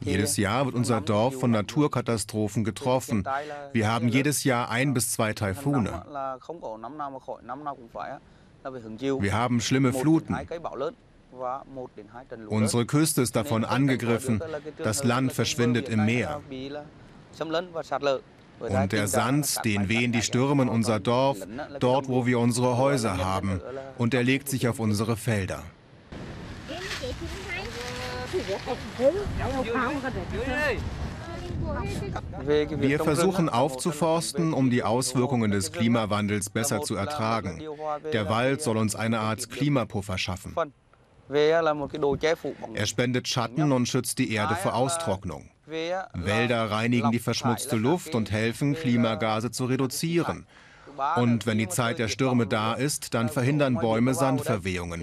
Jedes Jahr wird unser Dorf von Naturkatastrophen getroffen. Wir haben jedes Jahr ein bis zwei Taifune. Wir haben schlimme Fluten. Unsere Küste ist davon angegriffen. Das Land verschwindet im Meer. Und der Sand, den wehen die Stürme in unser Dorf, dort, wo wir unsere Häuser haben. Und er legt sich auf unsere Felder. Wir versuchen aufzuforsten, um die Auswirkungen des Klimawandels besser zu ertragen. Der Wald soll uns eine Art Klimapuffer schaffen. Er spendet Schatten und schützt die Erde vor Austrocknung. Wälder reinigen die verschmutzte Luft und helfen, Klimagase zu reduzieren. Und wenn die Zeit der Stürme da ist, dann verhindern Bäume Sandverwehungen.